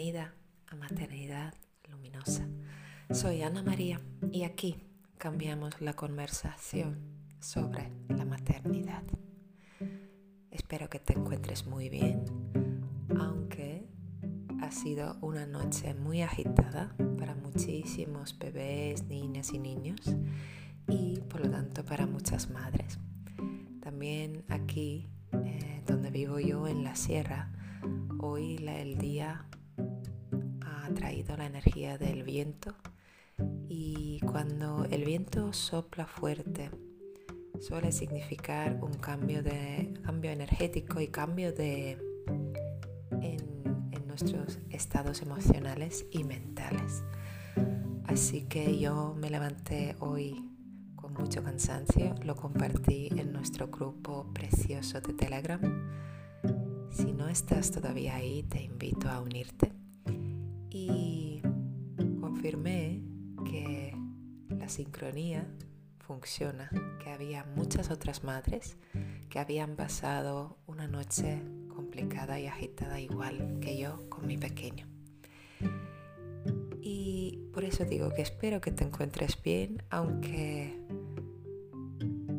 Bienvenida a Maternidad Luminosa. Soy Ana María y aquí cambiamos la conversación sobre la maternidad. Espero que te encuentres muy bien, aunque ha sido una noche muy agitada para muchísimos bebés, niñas y niños y por lo tanto para muchas madres. También aquí, eh, donde vivo yo en la sierra, hoy el día ha traído la energía del viento y cuando el viento sopla fuerte suele significar un cambio, de, cambio energético y cambio de, en nuestros estados emocionales y mentales. Así que yo me levanté hoy con mucho cansancio, lo compartí en nuestro grupo precioso de Telegram si no estás todavía ahí, te invito a unirte. Confirmé que la sincronía funciona, que había muchas otras madres que habían pasado una noche complicada y agitada igual que yo con mi pequeño. Y por eso digo que espero que te encuentres bien, aunque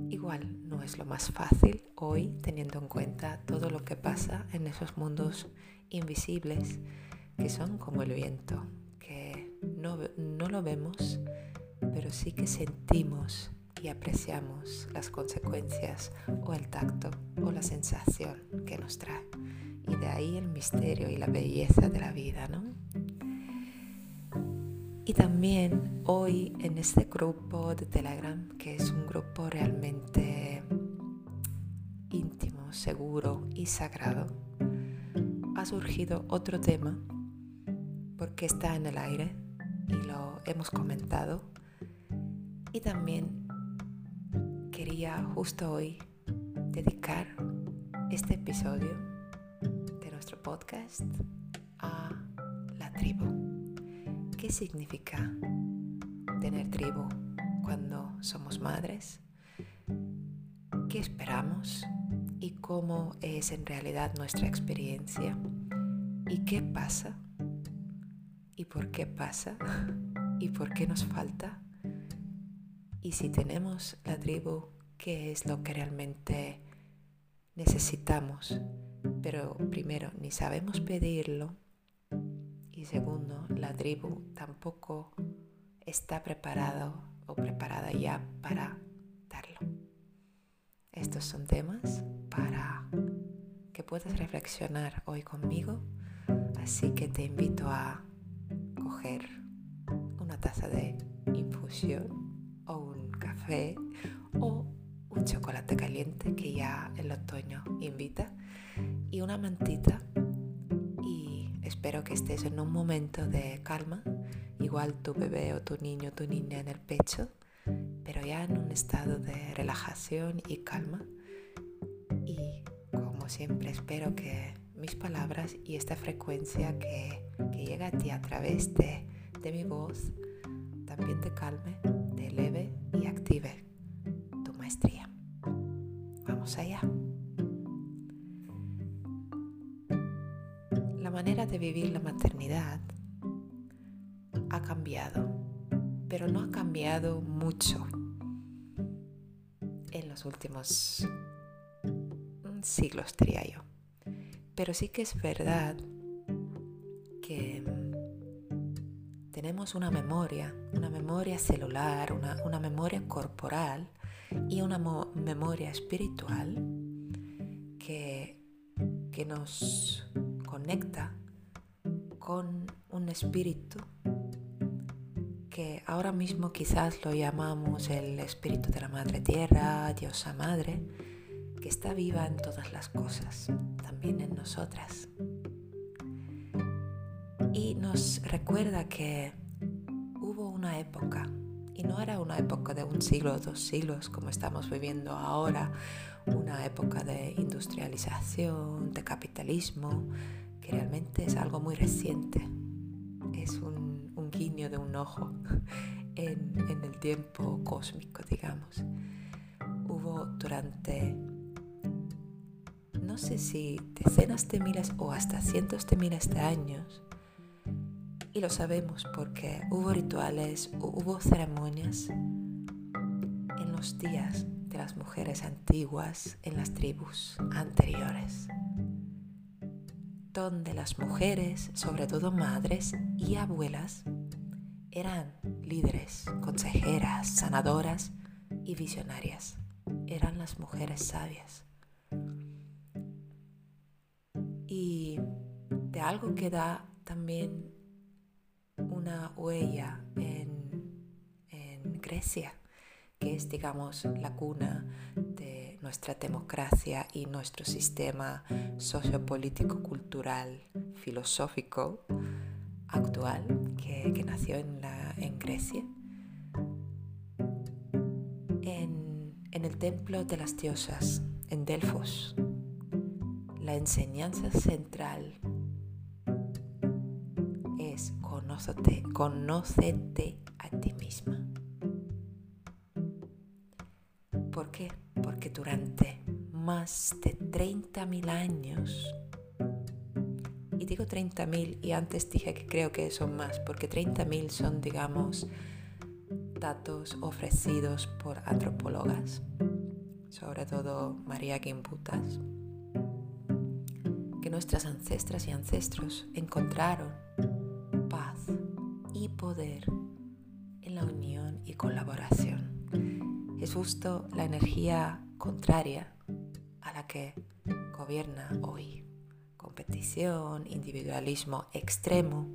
igual es lo más fácil hoy teniendo en cuenta todo lo que pasa en esos mundos invisibles que son como el viento, no, no lo vemos, pero sí que sentimos y apreciamos las consecuencias o el tacto o la sensación que nos trae. Y de ahí el misterio y la belleza de la vida, ¿no? Y también hoy en este grupo de Telegram, que es un grupo realmente íntimo, seguro y sagrado, ha surgido otro tema porque está en el aire y lo hemos comentado. Y también quería justo hoy dedicar este episodio de nuestro podcast a la tribu. ¿Qué significa tener tribu cuando somos madres? ¿Qué esperamos? y cómo es en realidad nuestra experiencia y qué pasa y por qué pasa y por qué nos falta y si tenemos la tribu, qué es lo que realmente necesitamos, pero primero ni sabemos pedirlo. Y segundo, la tribu tampoco está preparado o preparada ya para darlo. Estos son temas para que puedas reflexionar hoy conmigo, así que te invito a coger una taza de infusión o un café o un chocolate caliente que ya el otoño invita y una mantita y espero que estés en un momento de calma, igual tu bebé o tu niño o tu niña en el pecho pero ya en un estado de relajación y calma. Y como siempre espero que mis palabras y esta frecuencia que, llega a ti a través de, de mi voz también te calme, te eleve y active tu maestría. Vamos allá. La manera de vivir la maternidad ha cambiado pero no ha cambiado mucho en los últimos siglos, diría yo. Pero sí que es verdad que mm, tenemos una memoria, una memoria celular, una, memoria corporal y una memoria espiritual que, que nos conecta con un espíritu que ahora mismo quizás lo llamamos el espíritu de la Madre Tierra, Diosa Madre, que está viva en todas las cosas, también en nosotras. Y nos recuerda que hubo una época, y no era una época de un siglo o dos siglos como estamos viviendo ahora, una época de industrialización, de capitalismo, que realmente es algo muy reciente. Es un guiño de un ojo en, el tiempo cósmico, digamos. Hubo durante, no sé si decenas de miles o hasta cientos de miles de años, Y lo sabemos porque hubo rituales, hubo ceremonias en los días de las mujeres antiguas en las tribus anteriores, donde las mujeres, sobre todo madres y abuelas, eran líderes, consejeras, sanadoras y visionarias. Eran las mujeres sabias. Y de algo que da también una huella en, Grecia que es, digamos, la cuna de nuestra democracia y nuestro sistema sociopolítico, cultural, filosófico actual que, nació en Grecia. En, en el templo de las diosas, en Delfos, la enseñanza central es conócete, conócete a ti misma. ¿Por qué? Porque durante más de 30.000 años, y digo 30.000 y antes dije que creo que son más, porque 30.000 son, digamos, datos ofrecidos por antropólogas, sobre todo María Gimbutas, nuestras ancestras y ancestros encontraron paz y poder en la unión y colaboración es justo la energía contraria a la que gobierna hoy. Competición, individualismo extremo.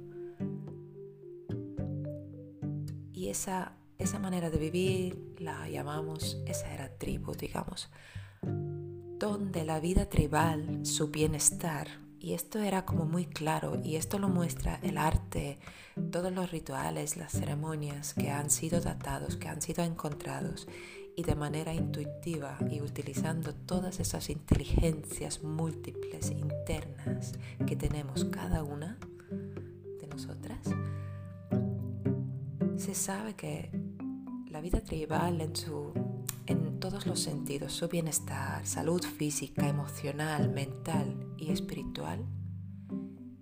Y esa, esa manera de vivir la llamamos, esa era tribu, digamos, donde la vida tribal, su bienestar, y esto era como muy claro, y esto lo muestra el arte, todos los rituales, las ceremonias que han sido datados, que han sido encontrados, y de manera intuitiva y utilizando todas esas inteligencias múltiples internas que tenemos cada una de nosotras, se sabe que la vida tribal en, su, todos los sentidos, su bienestar, salud física, emocional, mental y espiritual,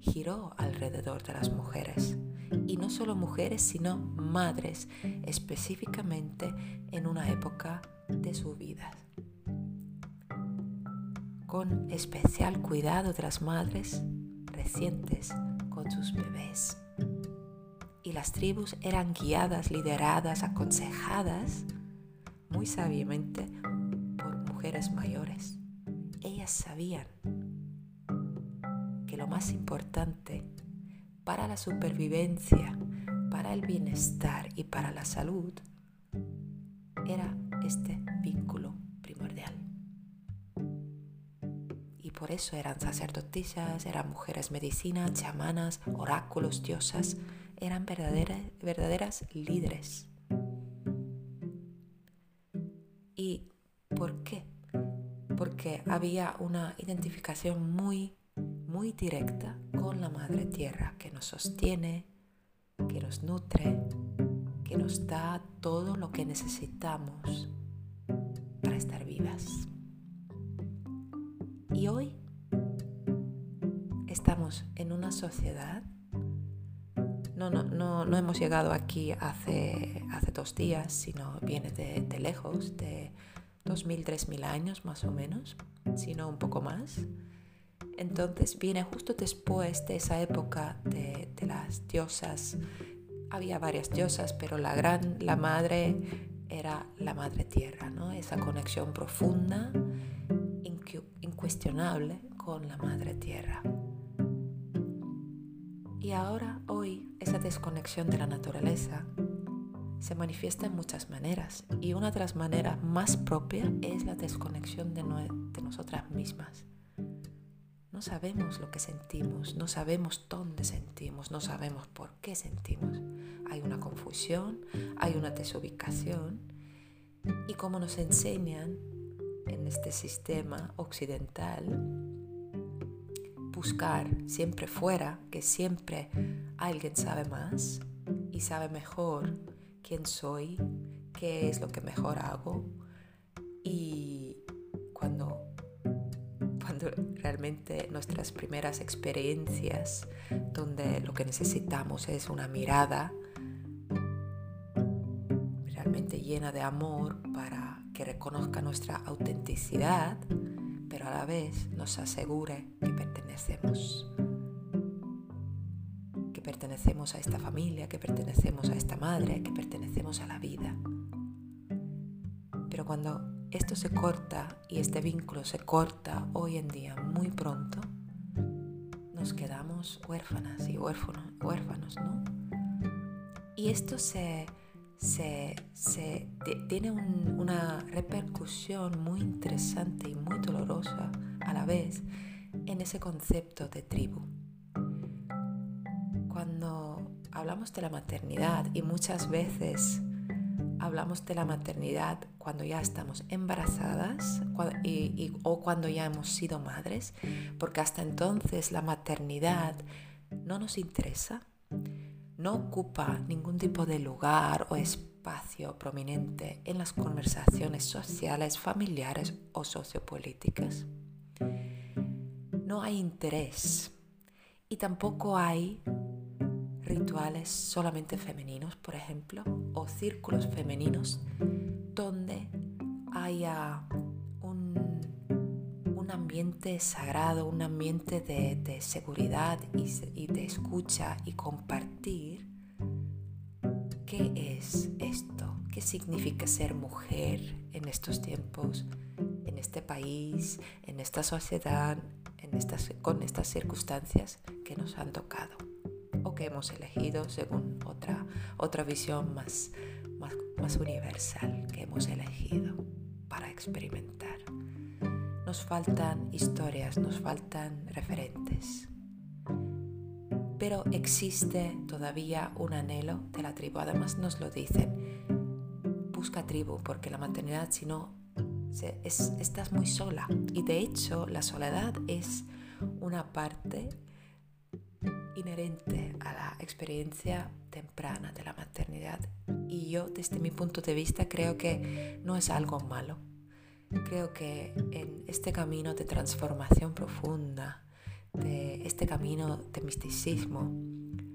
giró alrededor de las mujeres y no solo mujeres, sino madres, específicamente en una época de su vida. Con especial cuidado de las madres recientes con sus bebés. Y las tribus eran guiadas, lideradas, aconsejadas sabiamente por mujeres mayores. Ellas sabían que lo más importante para la supervivencia, para el bienestar y para la salud, era este vínculo primordial. Y por eso eran sacerdotisas, eran mujeres medicinas, chamanas, oráculos, diosas, eran verdaderas, verdaderas líderes. ¿Y por qué? Porque había una identificación muy muy directa con la Madre Tierra que nos sostiene, que nos nutre, que nos da todo lo que necesitamos para estar vivas. Y hoy estamos en una sociedad, no, no, hemos llegado aquí hace, hace dos días, sino viene de, de lejos, de 2.000, 3.000 años más o menos, sino un poco más entonces viene justo después de esa época de, las diosas. Había varias diosas, pero la gran, la madre era la madre tierra, ¿no? Esa conexión profunda, incuestionable con la madre tierra. Y ahora, esa desconexión de la naturaleza se manifiesta en muchas maneras y una de las maneras más propias es la desconexión de nosotras mismas. No sabemos lo que sentimos, no sabemos dónde sentimos, no sabemos por qué sentimos. Hay una confusión, hay una desubicación y como nos enseñan en este sistema occidental, buscar siempre fuera, que siempre alguien sabe más y sabe mejor quién soy, qué es lo que mejor hago. Y cuando realmente nuestras primeras experiencias donde lo que necesitamos es una mirada realmente llena de amor para que reconozca nuestra autenticidad, pero a la vez nos asegure que pertenecemos pertenecemos a esta familia, que pertenecemos a esta madre, que pertenecemos a la vida. Pero cuando esto se corta y este vínculo se corta hoy en día muy pronto, nos quedamos huérfanas y huérfanos, huérfanos, ¿no? Y esto se, se, tiene una repercusión muy interesante y muy dolorosa a la vez en ese concepto de tribu. Hablamos de la maternidad y muchas veces hablamos de la maternidad cuando ya estamos embarazadas o cuando ya hemos sido madres, porque hasta entonces la maternidad no nos interesa, no ocupa ningún tipo de lugar o espacio prominente en las conversaciones sociales, familiares o sociopolíticas. No hay interés y tampoco hay rituales solamente femeninos, por ejemplo, o círculos femeninos donde haya un, ambiente sagrado, un ambiente de, seguridad y, de escucha y compartir. ¿Qué es esto? ¿Qué significa ser mujer en estos tiempos, en este país, en esta sociedad, en estas, con estas circunstancias que nos han tocado? O que hemos elegido según otra, otra visión más, más, universal que hemos elegido para experimentar. Nos faltan historias, nos faltan referentes. Pero existe todavía un anhelo de la tribu. Además nos lo dicen. Busca tribu porque la maternidad si no estás muy sola. Y de hecho la soledad es una parte inherente a la experiencia temprana de la maternidad y yo desde mi punto de vista creo que no es algo malo. Creo que en este camino de transformación profunda, de este camino de misticismo,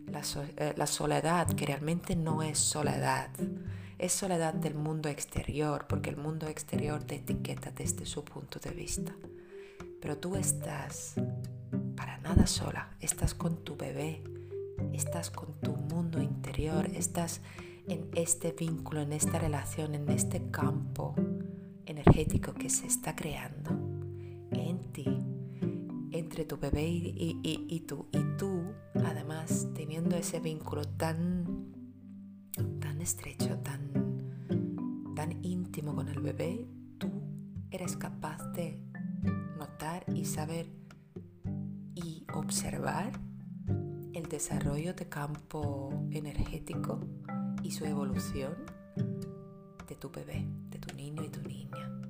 la, eh, la soledad, que realmente no es soledad, es soledad del mundo exterior, porque el mundo exterior te etiqueta desde su punto de vista. Pero tú estás para nada sola, estás con tu bebé, estás con tu mundo interior, estás en este vínculo, en esta relación, en este campo energético que se está creando en ti, entre tu bebé y, tú. Y tú, además, teniendo ese vínculo tan, tan estrecho, tan, tan íntimo con el bebé, tú eres capaz de notar y saber observar el desarrollo de campo energético y su evolución de tu bebé, de tu niño y tu niña.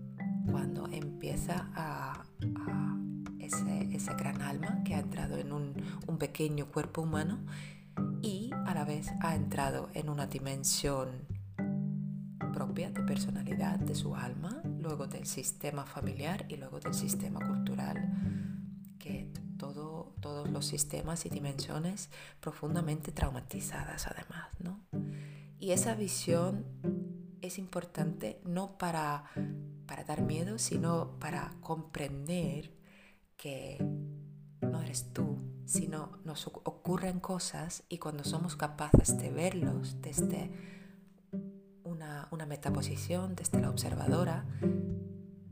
Cuando empieza a, ese, gran alma que ha entrado en un, pequeño cuerpo humano y a la vez ha entrado en una dimensión propia de personalidad de su alma, luego del sistema familiar y luego del sistema cultural los sistemas y dimensiones profundamente traumatizadas además, ¿no? Y esa visión es importante no para, para dar miedo, sino para comprender que no eres tú, sino nos ocurren cosas y cuando somos capaces de verlos desde una, una metaposición, desde la observadora,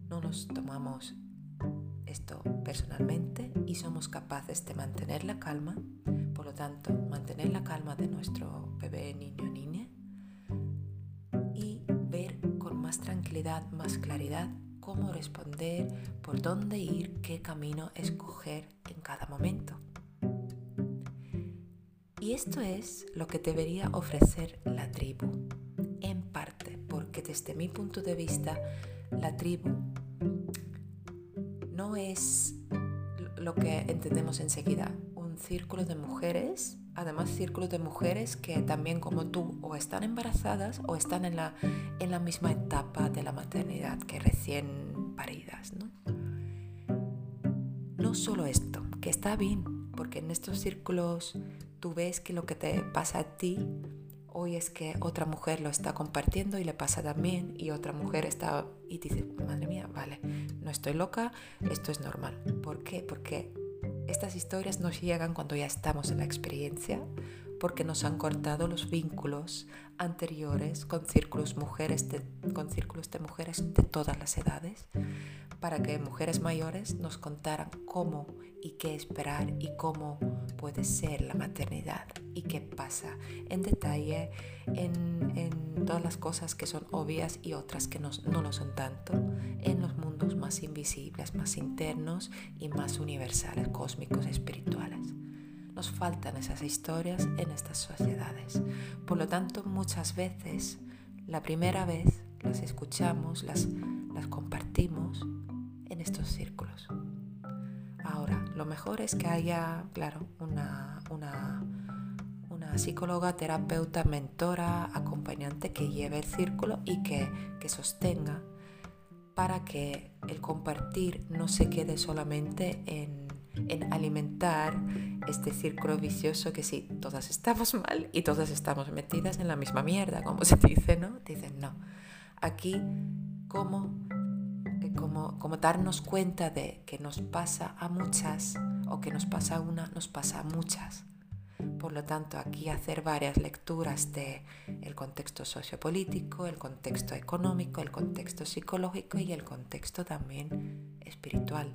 no nos tomamos esto personalmente y somos capaces de mantener la calma, por lo tanto, mantener la calma de nuestro bebé, niño, niña y ver con más tranquilidad, más claridad cómo responder, por dónde ir, qué camino escoger en cada momento. Y esto es lo que debería ofrecer la tribu, en parte, porque desde mi punto de vista, la tribu no es lo que entendemos enseguida, un círculo de mujeres, además círculos de mujeres que también como tú o están embarazadas o están en la, en la misma etapa de la maternidad que recién paridas. no solo esto, que está bien, porque en estos círculos tú ves que lo que te pasa a ti hoy es que otra mujer lo está compartiendo y le pasa también y otra mujer está y dice, madre mía, vale, no estoy loca, esto es normal. ¿Por qué? Porque estas historias nos llegan cuando ya estamos en la experiencia, porque nos han cortado los vínculos anteriores con círculos, mujeres de, con círculos de mujeres de todas las edades, para que mujeres mayores nos contaran cómo y qué esperar y cómo puede ser la maternidad y qué pasa en detalle en, todas las cosas que son obvias y otras que no, no lo son tanto, en los mundos más invisibles, más internos y más universales, cósmicos, espirituales. Nos faltan esas historias en estas sociedades. Por lo tanto, muchas veces, la primera vez las escuchamos, las, las compartimos en estos círculos. Ahora, lo mejor es que haya, claro, una, una, una psicóloga, terapeuta, mentora, acompañante que lleve el círculo y que, que sostenga para que el compartir no se quede solamente en en alimentar este círculo vicioso que sí, todas estamos mal y todas estamos metidas en la misma mierda, como se dice, ¿no? Dicen, no. Aquí, como, como, como darnos cuenta de que nos pasa a muchas o que nos pasa a una, nos pasa a muchas. Por lo tanto, aquí hacer varias lecturas de el contexto sociopolítico, el contexto económico, el contexto psicológico y el contexto también espiritual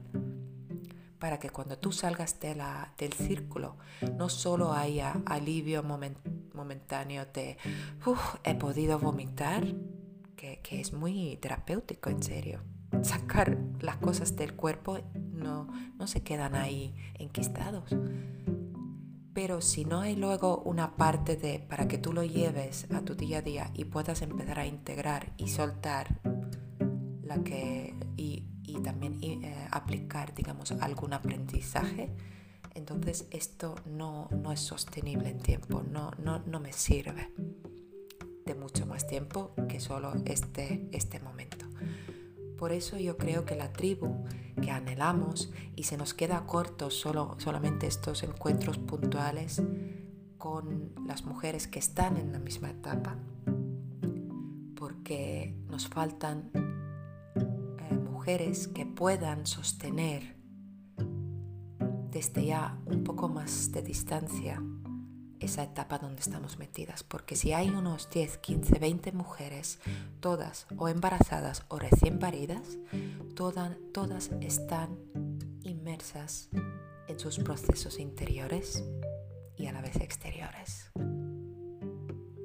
para que cuando tú salgas de la, del círculo no solo haya alivio momentáneo de he podido vomitar, que, que, es muy terapéutico en serio. Sacar las cosas del cuerpo no, no se quedan ahí enquistados. Pero si no hay luego una parte de para que tú lo lleves a tu día a día y puedas empezar a integrar y soltar la que y y también eh, aplicar, digamos, algún aprendizaje, entonces esto no, no es sostenible en tiempo, no, no, no, me sirve de mucho más tiempo que solo este, este momento. Por eso yo creo que la tribu que anhelamos y se nos queda corto solo, solamente estos encuentros puntuales con las mujeres que están en la misma etapa, porque nos faltan mujeres que puedan sostener desde ya un poco más de distancia esa etapa donde estamos metidas. Porque si hay unos 10, 15, 20 mujeres, todas o embarazadas o recién paridas, todas, todas están inmersas en sus procesos interiores y a la vez exteriores.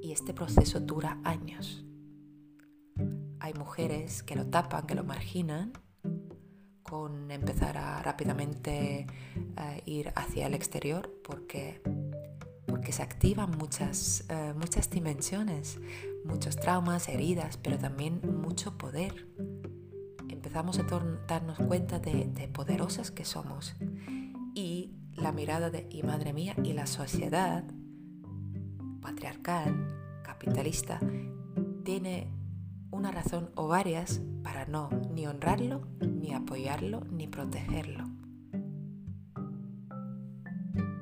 Y este proceso dura años hay mujeres que lo tapan, que lo marginan, con empezar a rápidamente eh, ir hacia el exterior porque, porque se activan muchas, eh, muchas dimensiones, muchos traumas, heridas, pero también mucho poder. Empezamos a darnos cuenta de, de poderosas que somos y la mirada de, y madre mía, y la sociedad patriarcal, capitalista, tiene una razón o varias para no ni honrarlo, ni apoyarlo, ni protegerlo.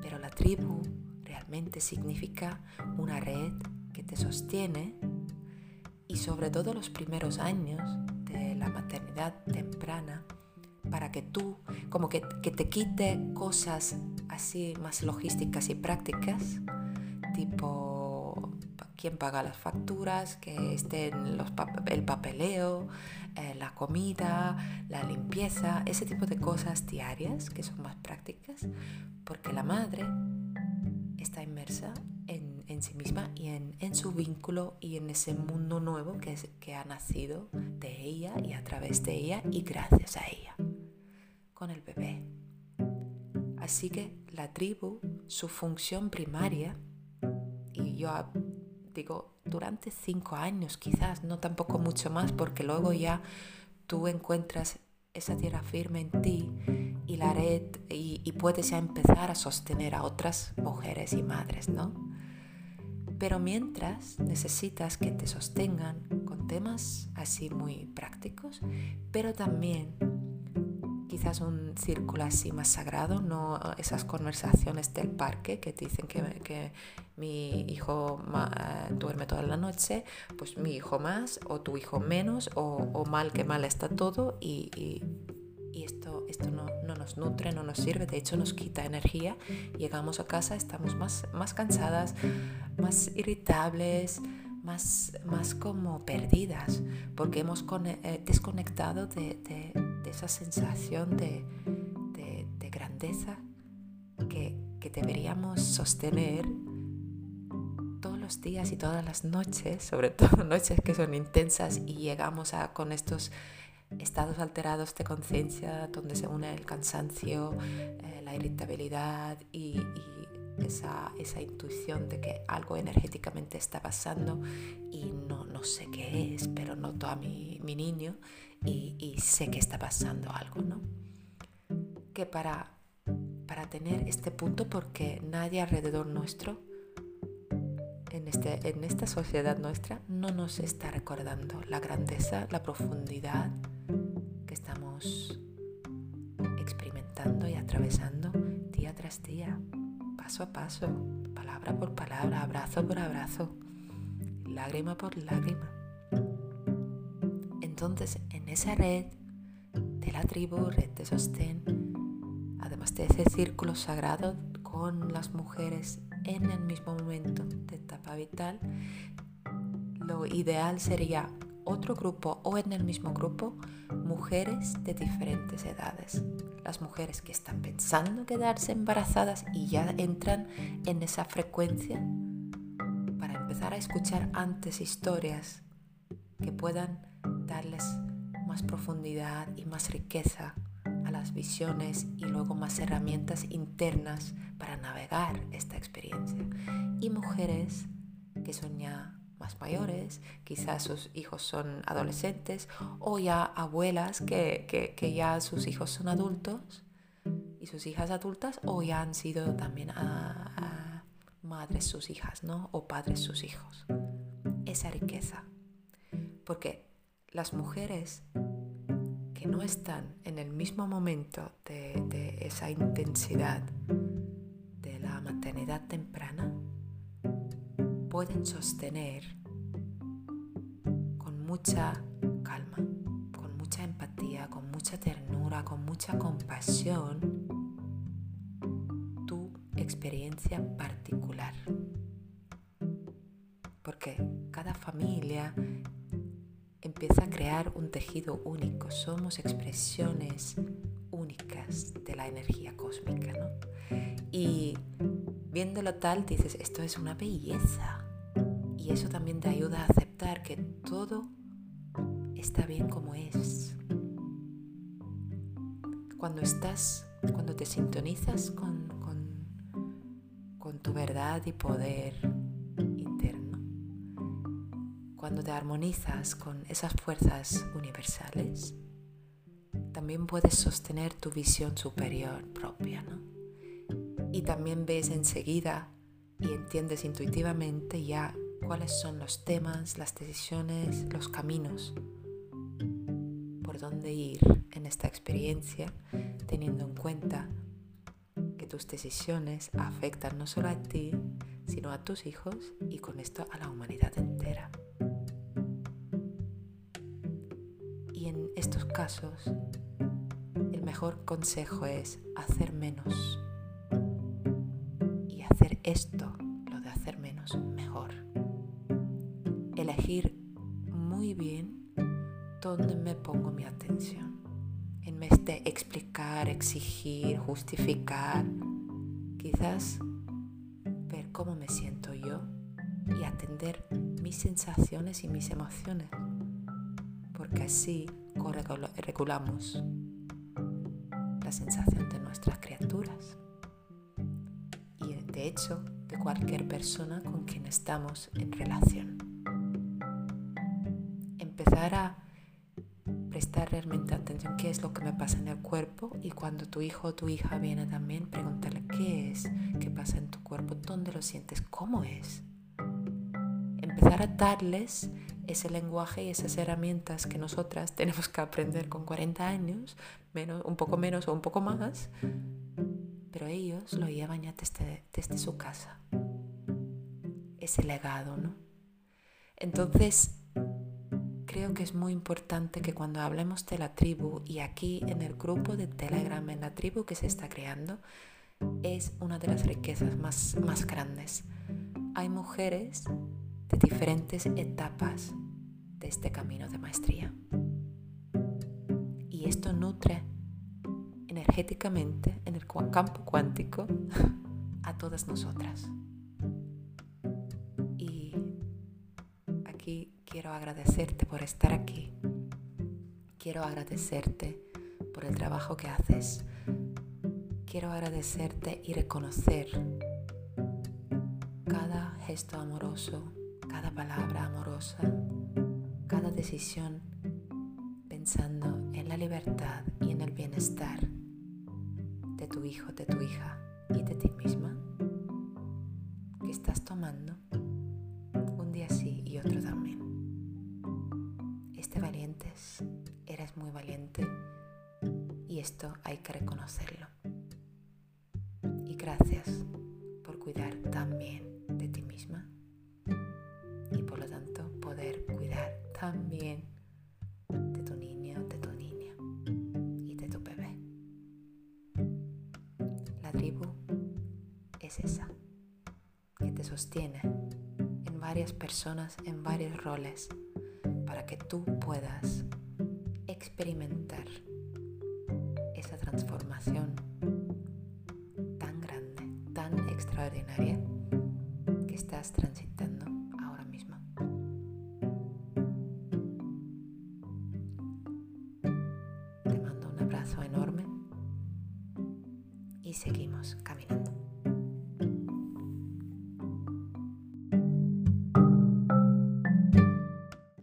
Pero la tribu significa una red que te sostiene y sobre todo los primeros años de la maternidad temprana para que tú como que, que te quite cosas así más logísticas y prácticas tipo quién paga las facturas, que estén los el papeleo, eh, la comida, la limpieza, ese tipo de cosas diarias que son más prácticas, porque la madre está inmersa en, en sí misma y en, en, su vínculo y en ese mundo nuevo que, es, que ha nacido de ella y a través de ella y gracias a ella, con el bebé. Así que la tribu, su función primaria, y yo digo, durante cinco años quizás, no tampoco mucho más, porque luego ya tú encuentras esa tierra firme en ti y la red y, y puedes ya empezar a sostener a otras mujeres y madres, ¿no? Pero mientras necesitas que te sostengan con temas así muy prácticos, pero también quizás un círculo así más sagrado, no esas conversaciones del parque que dicen que, mi hijo duerme toda la noche, pues mi hijo más o tu hijo menos o, mal que mal está todo y, esto, esto no, nos nutre, no nos sirve, de hecho nos quita energía. Llegamos a casa, estamos más, más cansadas, más irritables, más, más como perdidas, porque hemos eh, desconectado de, esa sensación de, grandeza que, que deberíamos sostener todos los días y todas las noches, sobre todo noches que son intensas y llegamos a, con estos estados alterados de conciencia donde se une el cansancio, eh, la irritabilidad y, esa, esa, intuición de que algo energéticamente está pasando y no, no sé qué es, pero noto a mi, mi niño y, y, sé que está pasando algo, ¿no? Que para, para tener este punto, porque nadie alrededor nuestro, en, este, en esta sociedad nuestra, no nos está recordando la grandeza, la profundidad, experimentando y atravesando día tras día, paso a paso, palabra por palabra, abrazo por abrazo, lágrima por lágrima. Entonces, en esa red de la tribu, red de sostén, además de ese círculo sagrado con las mujeres en el mismo momento de etapa vital, lo ideal sería otro grupo o en el mismo grupo mujeres de diferentes edades. Las mujeres que están pensando quedarse embarazadas y ya entran en esa frecuencia para empezar a escuchar antes historias que puedan darles más profundidad y más riqueza a las visiones y luego más herramientas internas para navegar esta experiencia. Y mujeres que son ya mayores, quizás sus hijos son adolescentes o ya abuelas que, ya sus hijos son adultos y sus hijas adultas o ya han sido también a, madres sus hijas, ¿no? O padres sus hijos. Esa riqueza. Porque las mujeres que no están en el mismo momento de esa intensidad de la maternidad temprana, pueden sostener con mucha calma, con mucha empatía, con mucha ternura, con mucha compasión tu experiencia particular. Porque cada familia empieza a crear un tejido único, somos expresiones únicas de la energía cósmica, ¿no? Y viéndolo tal dices, esto es una belleza, y eso también te ayuda a aceptar que todo está bien como es. Cuando estás, cuando te sintonizas con, con tu verdad y poder interno, cuando te armonizas con esas fuerzas universales, también puedes sostener tu visión superior propia, ¿no? Y también ves enseguida y entiendes intuitivamente ya cuáles son los temas, las decisiones, los caminos por dónde ir en esta experiencia, teniendo en cuenta que tus decisiones afectan no solo a ti, sino a tus hijos y con esto a la humanidad entera. Y en estos casos, el mejor consejo es hacer menos justificar, quizás ver cómo me siento yo y atender mis sensaciones y mis emociones, porque así regulamos la sensación de nuestras criaturas. Y de hecho de cualquier persona con quien estamos en relación. Empezar a prestar realmente atención qué es lo que me pasa en el cuerpo y cuando tu hijo o tu hija viene también, pregúntale qué es, qué pasa en tu cuerpo, dónde lo sientes, cómo es. empezar a darles ese lenguaje y esas herramientas que nosotras tenemos que aprender con 40 años, menos, un poco menos o un poco más, pero ellos lo llevan ya desde, desde su casa. Ese legado, ¿no? Entonces, creo que es muy importante que cuando hablemos de la tribu y aquí en el grupo de Telegram, en la tribu que se está creando, es una de las riquezas más, más grandes. Hay mujeres de diferentes etapas de este camino de maestría. Y esto nutre energéticamente en el campo cuántico a todas nosotras. Quiero agradecerte por estar aquí. Quiero agradecerte por el trabajo que haces. Quiero agradecerte y reconocer cada gesto amoroso, cada palabra amorosa, cada decisión pensando en la libertad y en el bienestar de tu hijo, de tu hija y de ti misma esto hay que reconocerlo. Y gracias por cuidar tan bien de ti misma y por lo tanto poder cuidar también de tu niño, de tu niña y de tu bebé. La tribu es esa, que te sostiene en varias personas, en varios roles, para que tú puedas experimentar esa transformación tan grande, tan extraordinaria que estás transitando